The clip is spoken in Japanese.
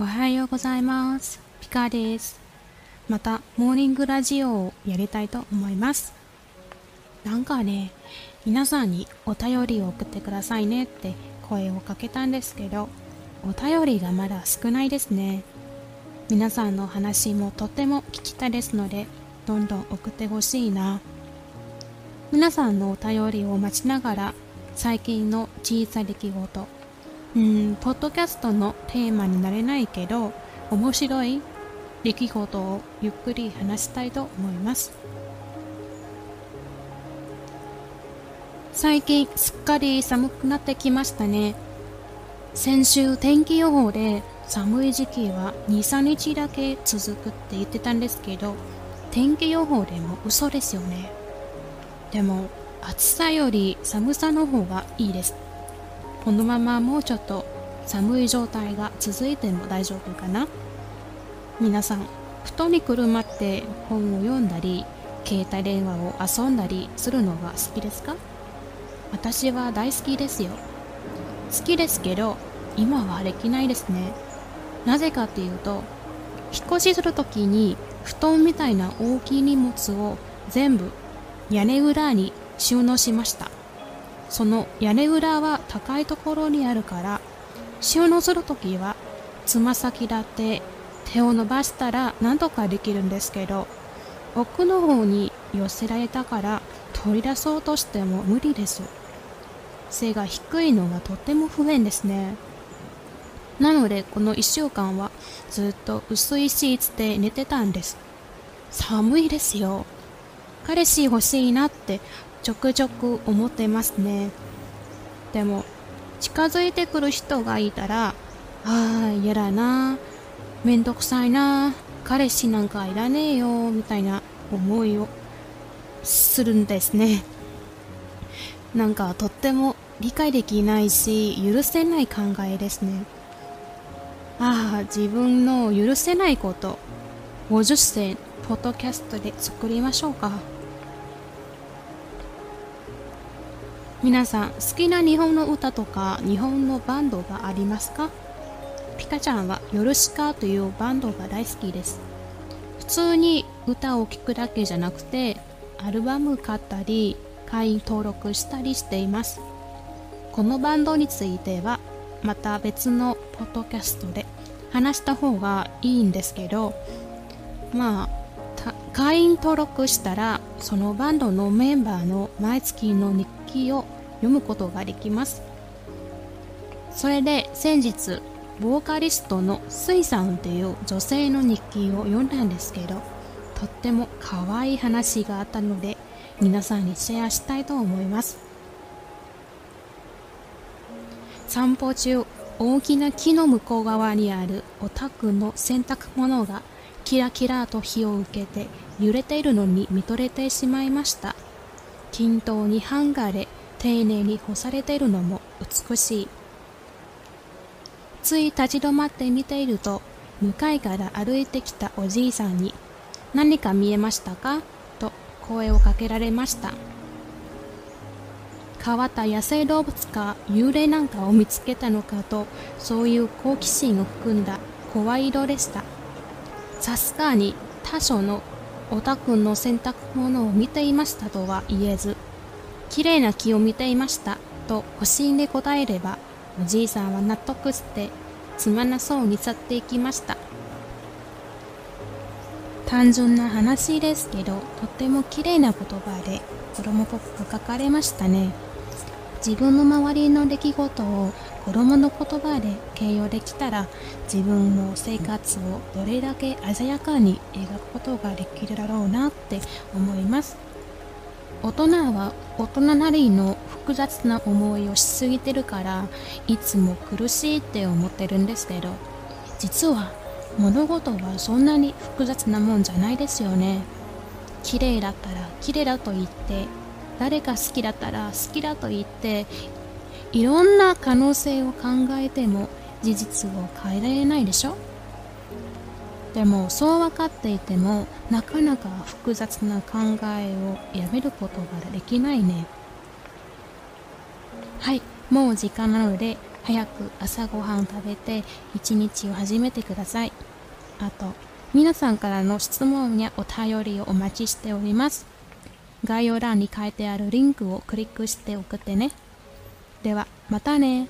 おはようございます。ピカです。また、モーニングラジオをやりたいと思います。なんかね、皆さんにお便りを送ってくださいねって声をかけたんですけど、お便りがまだ少ないですね。皆さんの話もとっても聞きたいですので、どんどん送ってほしいな。皆さんのお便りを待ちながら、最近の小さい出来事、うん、ポッドキャストのテーマになれないけど、面白い出来事をゆっくり話したいと思います。最近すっかり寒くなってきましたね。先週天気予報で寒い時期は2、3日だけ続くって言ってたんですけど、天気予報でも嘘ですよね。でも暑さより寒さの方がいいです。このままもうちょっと寒い状態が続いても大丈夫かな？皆さん、布団にくるまって本を読んだり、携帯電話を遊んだりするのが好きですか？私は大好きですよ。好きですけど、今はできないですね。なぜかっていうと、引っ越しするときに布団みたいな大きい荷物を全部屋根裏に収納しました。その屋根裏は高いところにあるから、収納するときはつま先だって手を伸ばしたら何とかできるんですけど、奥の方に寄せられたから取り出そうとしても無理です。背が低いのがとっても不便ですね。なのでこの1週間はずっと薄いシーツで寝てたんです。寒いですよ。彼氏欲しいなってちょくちょく思ってますね。でも近づいてくる人がいたら、ああ、嫌だな、めんどくさいな、彼氏なんかいらねえよ、みたいな思いをするんですね。なんかとっても理解できないし、許せない考えですね。ああ、自分の許せないこと、50選、ポッドキャストで作りましょうか。皆さん、好きな日本の歌とか日本のバンドがありますか？ピカちゃんはヨルシカというバンドが大好きです。普通に歌を聴くだけじゃなくて、アルバム買ったり、会員登録したりしています。このバンドについては、また別のポッドキャストで話した方がいいんですけど、まあ、会員登録したらそのバンドのメンバーの毎月の日記を読むことができます。それで先日ボーカリストのスイさんという女性の日記を読んだんですけどとっても可愛い話があったので皆さんにシェアしたいと思います。散歩中大きな木の向こう側にあるお宅の洗濯物がキラキラと火を受けて揺れているのに見とれてしまいました。均等に剥がれ丁寧に干されているのも美しい。つい立ち止まって見ていると向かいから歩いてきたおじいさんに「何か見えましたか?」と声をかけられました。変わった野生動物か幽霊なんかを見つけたのかとそういう好奇心を含んだ声色でした。さすがに他所のおたくんの洗濯物を見ていましたとは言えず、綺麗な木を見ていましたと保身で答えれば、おじいさんは納得してつまなそうに去っていきました。単純な話ですけど、とっても綺麗な言葉で子供っぽく書かれましたね。自分の周りの出来事を子供の言葉で形容できたら自分の生活をどれだけ鮮やかに描くことができるだろうなって思います。大人は大人なりの複雑な思いをしすぎてるからいつも苦しいって思ってるんですけど実は物事はそんなに複雑なもんじゃないですよね。綺麗だったら綺麗だと言って誰か好きだったら好きだと言っていろんな可能性を考えても事実を変えられないでしょ？でもそう分かっていてもなかなか複雑な考えをやめることができないねはいもう時間なので早く朝ごはん食べて一日を始めてください。あと、皆さんからの質問やお便りをお待ちしております。概要欄に書いてあるリンクをクリックして送ってね。では、またね。